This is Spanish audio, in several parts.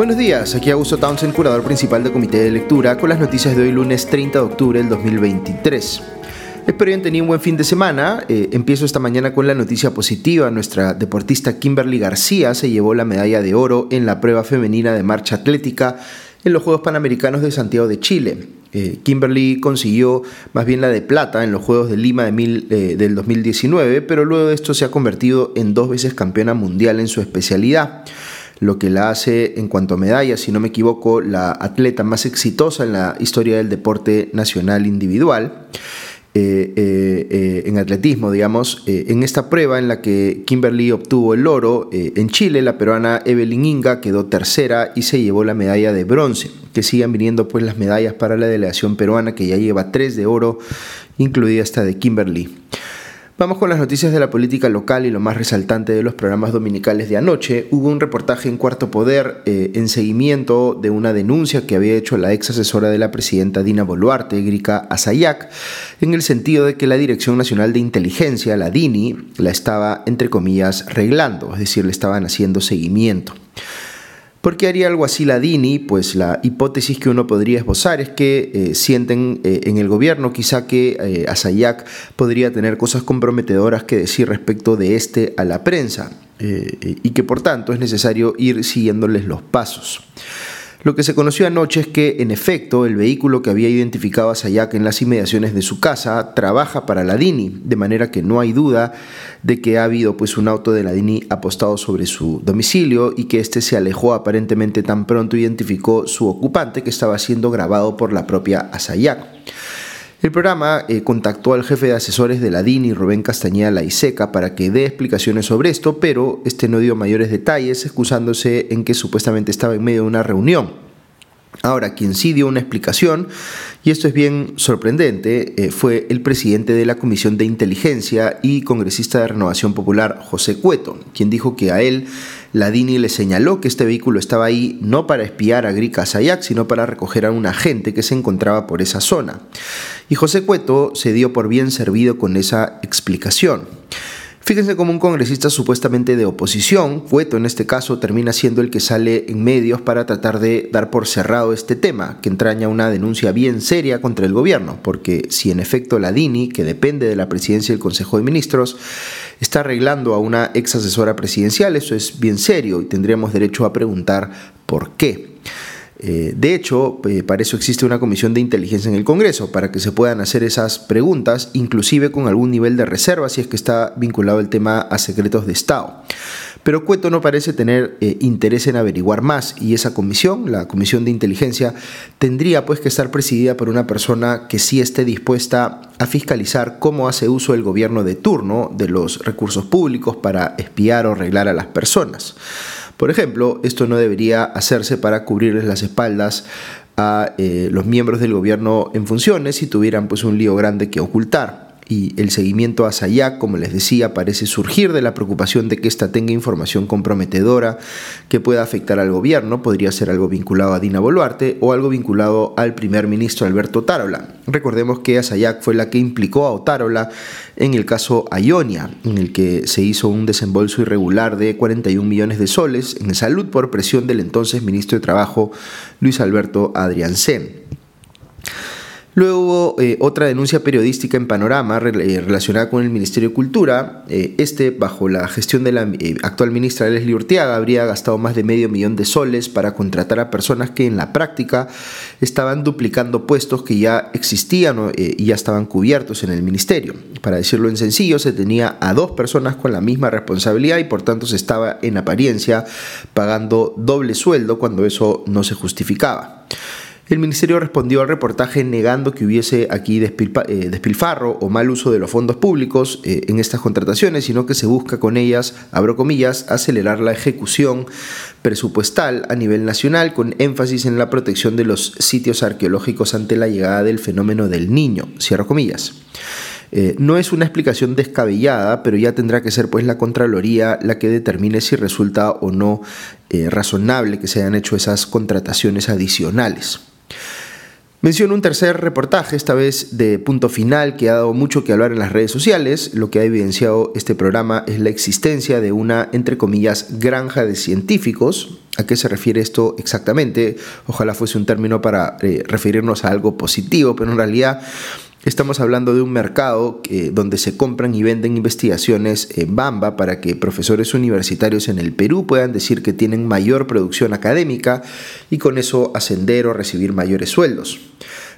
Buenos días, aquí Augusto Townsend, curador principal del Comité de Lectura, con las noticias de hoy lunes 30 de octubre del 2023. Espero hayan tenido un buen fin de semana. Eh, empiezo esta mañana con la noticia positiva. Nuestra deportista Kimberly García se llevó la medalla de oro en la prueba femenina de marcha atlética en los Juegos Panamericanos de Santiago de Chile. Eh, Kimberly consiguió más bien la de plata en los Juegos de Lima de eh, del 2019, pero luego de esto se ha convertido en dos veces campeona mundial en su especialidad lo que la hace en cuanto a medallas, si no me equivoco, la atleta más exitosa en la historia del deporte nacional individual. Eh, eh, eh, en atletismo, digamos, en esta prueba en la que Kimberly obtuvo el oro en Chile, la peruana Evelyn Inga quedó tercera y se llevó la medalla de bronce, que sigan viniendo pues las medallas para la delegación peruana que ya lleva tres de oro, incluida esta de Kimberly. Vamos con las noticias de la política local y lo más resaltante de los programas dominicales de anoche. Hubo un reportaje en Cuarto Poder eh, en seguimiento de una denuncia que había hecho la ex asesora de la presidenta Dina Boluarte, Grika Asayak, en el sentido de que la Dirección Nacional de Inteligencia, la DINI, la estaba, entre comillas, reglando, es decir, le estaban haciendo seguimiento. ¿Por qué haría algo así la DINI? Pues la hipótesis que uno podría esbozar es que eh, sienten eh, en el gobierno quizá que eh, podría tener cosas comprometedoras que decir respecto de este a la prensa y que por tanto es necesario ir siguiéndoles los pasos. Lo que se conoció anoche es que, en efecto, el vehículo que había identificado a Sayak en las inmediaciones de su casa trabaja para la DINI, de manera que no hay duda de que ha habido pues, un auto de la DINI apostado sobre su domicilio y que éste se alejó aparentemente tan pronto identificó su ocupante que estaba siendo grabado por la propia Asayak. El programa eh, contactó al jefe de asesores de la DINI, Rubén Castañeda Laiseca, para que dé explicaciones sobre esto, pero este no dio mayores detalles, excusándose en que supuestamente estaba en medio de una reunión. Ahora, quien sí dio una explicación, y esto es bien sorprendente, eh, fue el presidente de la Comisión de Inteligencia y congresista de Renovación Popular, José Cueto, quien dijo que a él la DINI le señaló que este vehículo estaba ahí no para espiar a Grika Sayak, sino para recoger a un agente que se encontraba por esa zona. Y José Cueto se dio por bien servido con esa explicación. Fíjense cómo un congresista supuestamente de oposición, Cueto en este caso, termina siendo el que sale en medios para tratar de dar por cerrado este tema, que entraña una denuncia bien seria contra el gobierno, porque si en efecto la DINI, que depende de la presidencia del Consejo de Ministros, está arreglando a una ex asesora presidencial, eso es bien serio y tendríamos derecho a preguntar por qué. Eh, de hecho, eh, para eso existe una comisión de inteligencia en el Congreso, para que se puedan hacer esas preguntas, inclusive con algún nivel de reserva si es que está vinculado el tema a secretos de Estado. Pero Cueto no parece tener eh, interés en averiguar más y esa comisión, la comisión de inteligencia, tendría pues que estar presidida por una persona que sí esté dispuesta a fiscalizar cómo hace uso el gobierno de turno de los recursos públicos para espiar o arreglar a las personas. Por ejemplo, esto no debería hacerse para cubrirles las espaldas a eh, los miembros del gobierno en funciones si tuvieran pues un lío grande que ocultar y el seguimiento a Sayak, como les decía, parece surgir de la preocupación de que ésta tenga información comprometedora que pueda afectar al gobierno, podría ser algo vinculado a Dina Boluarte o algo vinculado al primer ministro Alberto Otárola. Recordemos que Sayak fue la que implicó a Otárola en el caso Ionia, en el que se hizo un desembolso irregular de 41 millones de soles en salud por presión del entonces ministro de Trabajo Luis Alberto Adriancén. Luego hubo eh, otra denuncia periodística en Panorama eh, relacionada con el Ministerio de Cultura. Eh, este, bajo la gestión de la actual ministra Leslie Urteaga, habría gastado más de medio millón de soles para contratar a personas que en la práctica estaban duplicando puestos que ya existían y ya estaban cubiertos en el ministerio. Para decirlo en sencillo, se tenía a dos personas con la misma responsabilidad y por tanto se estaba en apariencia pagando doble sueldo cuando eso no se justificaba. El ministerio respondió al reportaje negando que hubiese aquí eh, despilfarro o mal uso de los fondos públicos eh, en estas contrataciones, sino que se busca con ellas, abro comillas, acelerar la ejecución presupuestal a nivel nacional con énfasis en la protección de los sitios arqueológicos ante la llegada del fenómeno del niño, cierro comillas. Eh, no es una explicación descabellada, pero ya tendrá que ser pues la Contraloría la que determine si resulta o no razonable que se hayan hecho esas contrataciones adicionales. Menciono un tercer reportaje, esta vez de punto final, que ha dado mucho que hablar en las redes sociales. Lo que ha evidenciado este programa es la existencia de una, entre comillas, granja de científicos ¿A qué se refiere esto exactamente? Ojalá fuese un término para eh, referirnos a algo positivo, pero en realidad Estamos hablando de un mercado donde se compran y venden investigaciones en Bamba para que profesores universitarios en el Perú puedan decir que tienen mayor producción académica y con eso ascender o recibir mayores sueldos.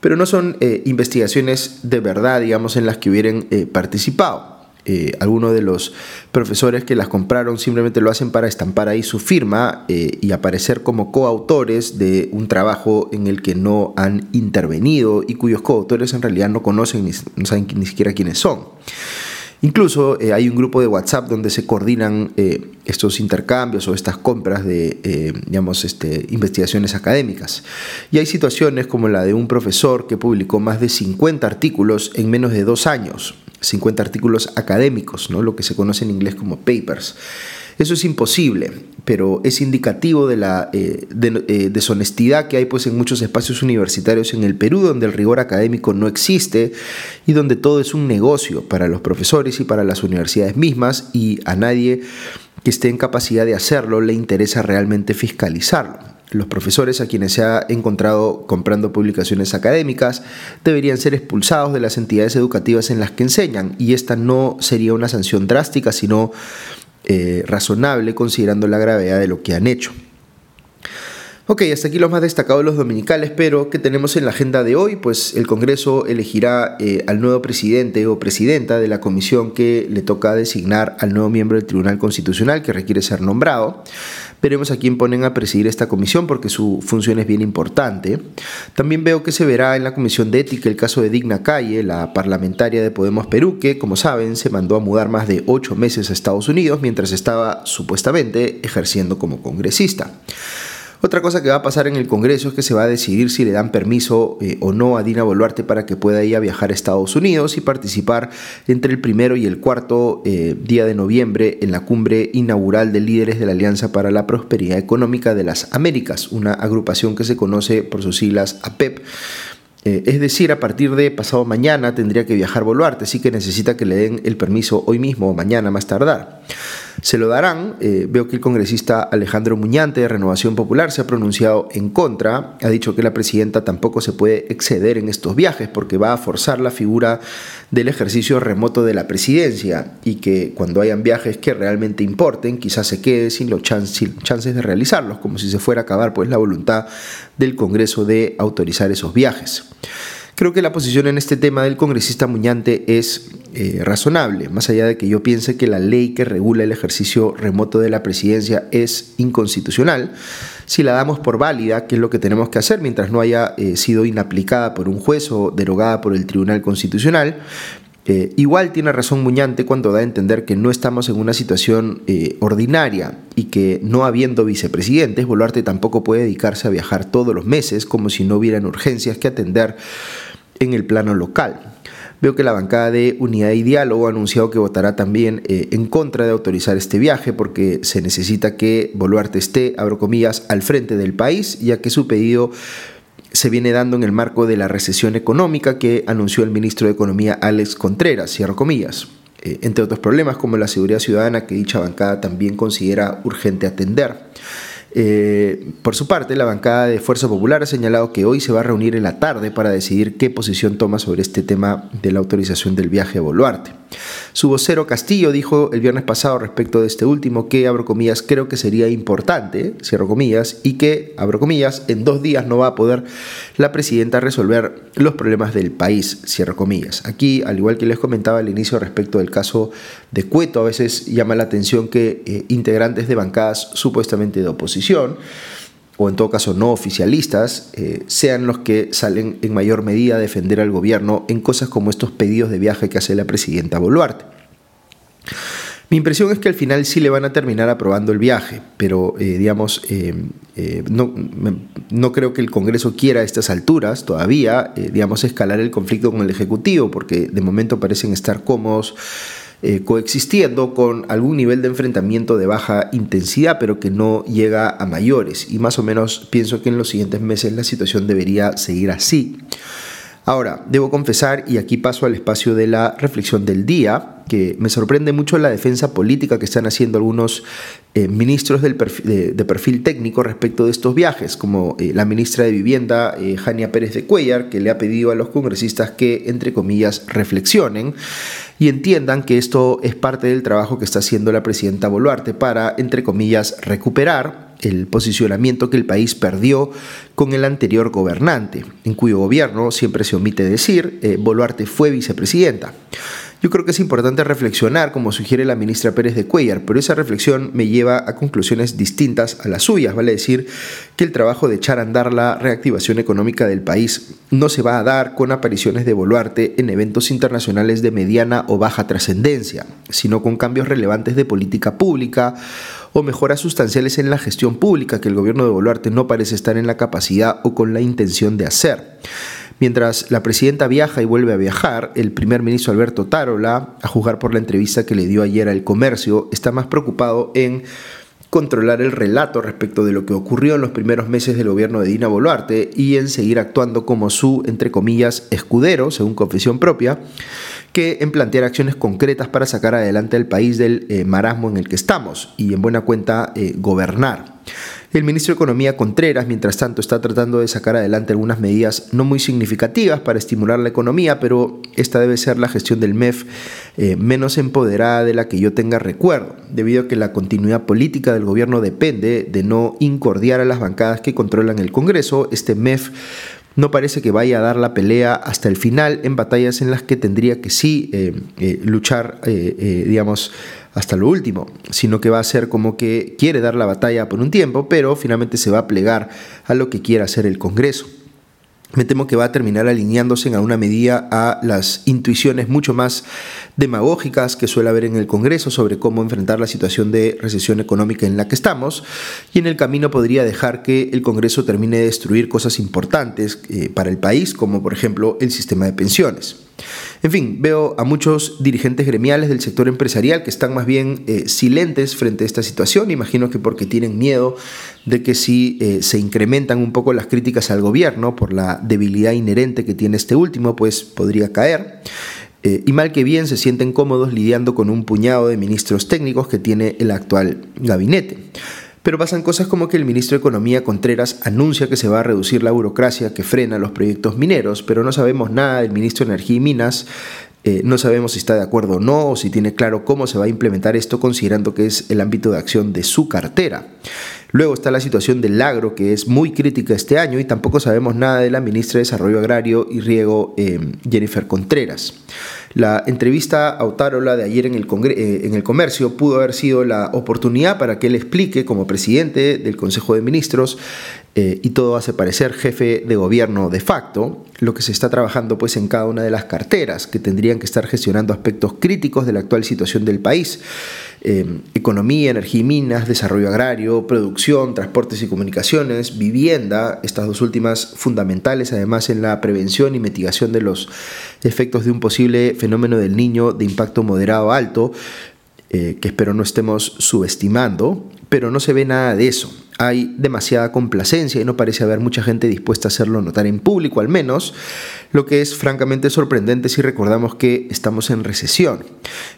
Pero no son eh, investigaciones de verdad, digamos, en las que hubieran eh, participado. Eh, algunos de los profesores que las compraron simplemente lo hacen para estampar ahí su firma eh, y aparecer como coautores de un trabajo en el que no han intervenido y cuyos coautores en realidad no conocen ni, no saben ni siquiera quiénes son. Incluso eh, hay un grupo de WhatsApp donde se coordinan estos intercambios o estas compras de, digamos, este, investigaciones académicas. Y hay situaciones como la de un profesor que publicó más de 50 artículos en menos de dos años 50 artículos académicos, ¿no? lo que se conoce en inglés como papers. Eso es imposible, pero es indicativo de la eh, eh, deshonestidad que hay pues, en muchos espacios universitarios en el Perú, donde el rigor académico no existe y donde todo es un negocio para los profesores y para las universidades mismas y a nadie que esté en capacidad de hacerlo le interesa realmente fiscalizarlo. Los profesores a quienes se ha encontrado comprando publicaciones académicas deberían ser expulsados de las entidades educativas en las que enseñan y esta no sería una sanción drástica, sino eh, razonable considerando la gravedad de lo que han hecho. Ok, hasta aquí los más destacados los dominicales, pero ¿qué tenemos en la agenda de hoy? Pues el Congreso elegirá eh, al nuevo presidente o presidenta de la comisión que le toca designar al nuevo miembro del Tribunal Constitucional que requiere ser nombrado. Veremos a quién ponen a presidir esta comisión porque su función es bien importante. También veo que se verá en la Comisión de Ética el caso de Digna Calle, la parlamentaria de Podemos Perú, que, como saben, se mandó a mudar más de ocho meses a Estados Unidos mientras estaba supuestamente ejerciendo como congresista. Otra cosa que va a pasar en el Congreso es que se va a decidir si le dan permiso eh, o no a Dina Boluarte para que pueda ir a viajar a Estados Unidos y participar entre el primero y el cuarto eh, día de noviembre en la cumbre inaugural de líderes de la Alianza para la Prosperidad Económica de las Américas, una agrupación que se conoce por sus siglas APEP eh, es decir, a partir de pasado mañana tendría que viajar Boluarte, así que necesita que le den el permiso hoy mismo o mañana más tardar. Se lo darán. Eh, veo que el congresista Alejandro Muñante de Renovación Popular se ha pronunciado en contra. Ha dicho que la presidenta tampoco se puede exceder en estos viajes porque va a forzar la figura del ejercicio remoto de la presidencia y que cuando hayan viajes que realmente importen, quizás se quede sin los chances de realizarlos, como si se fuera a acabar pues la voluntad del Congreso de autorizar esos viajes. Creo que la posición en este tema del congresista Muñante es eh, razonable, más allá de que yo piense que la ley que regula el ejercicio remoto de la presidencia es inconstitucional. Si la damos por válida, que es lo que tenemos que hacer mientras no haya eh, sido inaplicada por un juez o derogada por el Tribunal Constitucional, eh, igual tiene razón Muñante cuando da a entender que no estamos en una situación ordinaria y que no habiendo vicepresidentes, Boluarte tampoco puede dedicarse a viajar todos los meses como si no hubieran urgencias que atender en el plano local. Veo que la bancada de Unidad y Diálogo ha anunciado que votará también eh, en contra de autorizar este viaje porque se necesita que Boluarte esté, abro comillas, al frente del país, ya que su pedido se viene dando en el marco de la recesión económica que anunció el ministro de Economía Alex Contreras, cierro comillas, eh, entre otros problemas como la seguridad ciudadana que dicha bancada también considera urgente atender. Eh, por su parte, la bancada de Fuerza Popular ha señalado que hoy se va a reunir en la tarde para decidir qué posición toma sobre este tema de la autorización del viaje a Boluarte. Su vocero Castillo dijo el viernes pasado respecto de este último que, abro comillas, creo que sería importante, cierro comillas, y que, abro comillas, en dos días no va a poder la presidenta resolver los problemas del país, cierro comillas. Aquí, al igual que les comentaba al inicio respecto del caso de Cueto, a veces llama la atención que eh, integrantes de bancadas supuestamente de oposición, o en todo caso no oficialistas, eh, sean los que salen en mayor medida a defender al gobierno en cosas como estos pedidos de viaje que hace la presidenta Boluarte. Mi impresión es que al final sí le van a terminar aprobando el viaje, pero eh, digamos, eh, no, no, creo que el Congreso quiera a estas alturas todavía, digamos, escalar el conflicto con el Ejecutivo, porque de momento parecen estar cómodos eh, coexistiendo con algún nivel de enfrentamiento de baja intensidad, pero que no llega a mayores. Y más o menos pienso que en los siguientes meses la situación debería seguir así. Ahora, debo confesar, y aquí paso al espacio de la reflexión del día, que me sorprende mucho la defensa política que están haciendo algunos eh, ministros del de, perfil técnico respecto de estos viajes, como eh, la ministra de Vivienda, eh, Jania Pérez de Cuellar, que le ha pedido a los congresistas que, entre comillas, reflexionen y entiendan que esto es parte del trabajo que está haciendo la presidenta Boluarte para, entre comillas, recuperar el posicionamiento que el país perdió con el anterior gobernante, en cuyo gobierno, siempre se omite decir, Boluarte fue vicepresidenta. Yo creo que es importante reflexionar, como sugiere la ministra Pérez de Cuellar, pero esa reflexión me lleva a conclusiones distintas a las suyas. Vale decir que el trabajo de echar a andar la reactivación económica del país no se va a dar con apariciones de Boluarte en eventos internacionales de mediana o baja trascendencia, sino con cambios relevantes de política pública o mejoras sustanciales en la gestión pública que el gobierno de Boluarte no parece estar en la capacidad o con la intención de hacer. Mientras la presidenta viaja y vuelve a viajar, el primer ministro Alberto Tarola, a juzgar por la entrevista que le dio ayer al comercio, está más preocupado en controlar el relato respecto de lo que ocurrió en los primeros meses del gobierno de Dina Boluarte y en seguir actuando como su, entre comillas, escudero, según confesión propia, que en plantear acciones concretas para sacar adelante al país del eh, marasmo en el que estamos y en buena cuenta eh, gobernar. El ministro de Economía Contreras, mientras tanto, está tratando de sacar adelante algunas medidas no muy significativas para estimular la economía, pero esta debe ser la gestión del MEF eh, menos empoderada de la que yo tenga recuerdo, debido a que la continuidad política del gobierno depende de no incordiar a las bancadas que controlan el Congreso. Este MEF no parece que vaya a dar la pelea hasta el final en batallas en las que tendría que sí eh, eh, luchar, digamos, hasta lo último, sino que va a ser como que quiere dar la batalla por un tiempo, pero finalmente se va a plegar a lo que quiera hacer el Congreso. Me temo que va a terminar alineándose en alguna medida a las intuiciones mucho más demagógicas que suele haber en el Congreso sobre cómo enfrentar la situación de recesión económica en la que estamos, y en el camino podría dejar que el Congreso termine de destruir cosas importantes eh, para el país, como por ejemplo el sistema de pensiones. En fin, veo a muchos dirigentes gremiales del sector empresarial que están más bien eh, silentes frente a esta situación. Imagino que porque tienen miedo de que si eh, se incrementan un poco las críticas al gobierno por la debilidad inherente que tiene este último, pues podría caer. Eh, y mal que bien se sienten cómodos lidiando con un puñado de ministros técnicos que tiene el actual gabinete. Pero pasan cosas como que el ministro de Economía Contreras anuncia que se va a reducir la burocracia que frena los proyectos mineros, pero no sabemos nada del ministro de Energía y Minas. Eh, no sabemos si está de acuerdo o no, o si tiene claro cómo se va a implementar esto, considerando que es el ámbito de acción de su cartera. Luego está la situación del agro, que es muy crítica este año, y tampoco sabemos nada de la ministra de Desarrollo Agrario y Riego, eh, Jennifer Contreras. La entrevista a de ayer en el, eh, en el comercio pudo haber sido la oportunidad para que él explique como presidente del Consejo de Ministros eh, y todo hace parecer jefe de gobierno de facto, lo que se está trabajando pues en cada una de las carteras que tendrían que estar gestionando aspectos críticos de la actual situación del país. Eh, economía, energía y minas, desarrollo agrario, producción, transportes y comunicaciones, vivienda, estas dos últimas fundamentales además en la prevención y mitigación de los efectos de un posible fenómeno del niño de impacto moderado alto, eh, que espero no estemos subestimando, pero no se ve nada de eso hay demasiada complacencia y no parece haber mucha gente dispuesta a hacerlo notar en público al menos, lo que es francamente sorprendente si recordamos que estamos en recesión.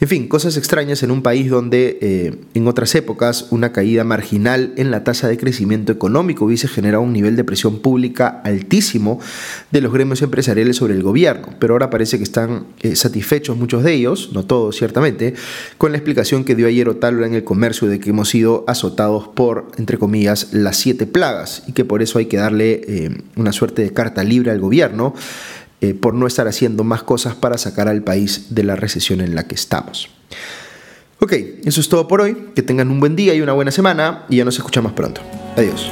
En fin, cosas extrañas en un país donde eh, en otras épocas una caída marginal en la tasa de crecimiento económico hubiese generado un nivel de presión pública altísimo de los gremios empresariales sobre el gobierno, pero ahora parece que están eh, satisfechos muchos de ellos, no todos ciertamente, con la explicación que dio ayer Otálora en el comercio de que hemos sido azotados por, entre comillas, las siete plagas y que por eso hay que darle eh, una suerte de carta libre al gobierno eh, por no estar haciendo más cosas para sacar al país de la recesión en la que estamos. Ok, eso es todo por hoy. Que tengan un buen día y una buena semana y ya nos escuchamos pronto. Adiós.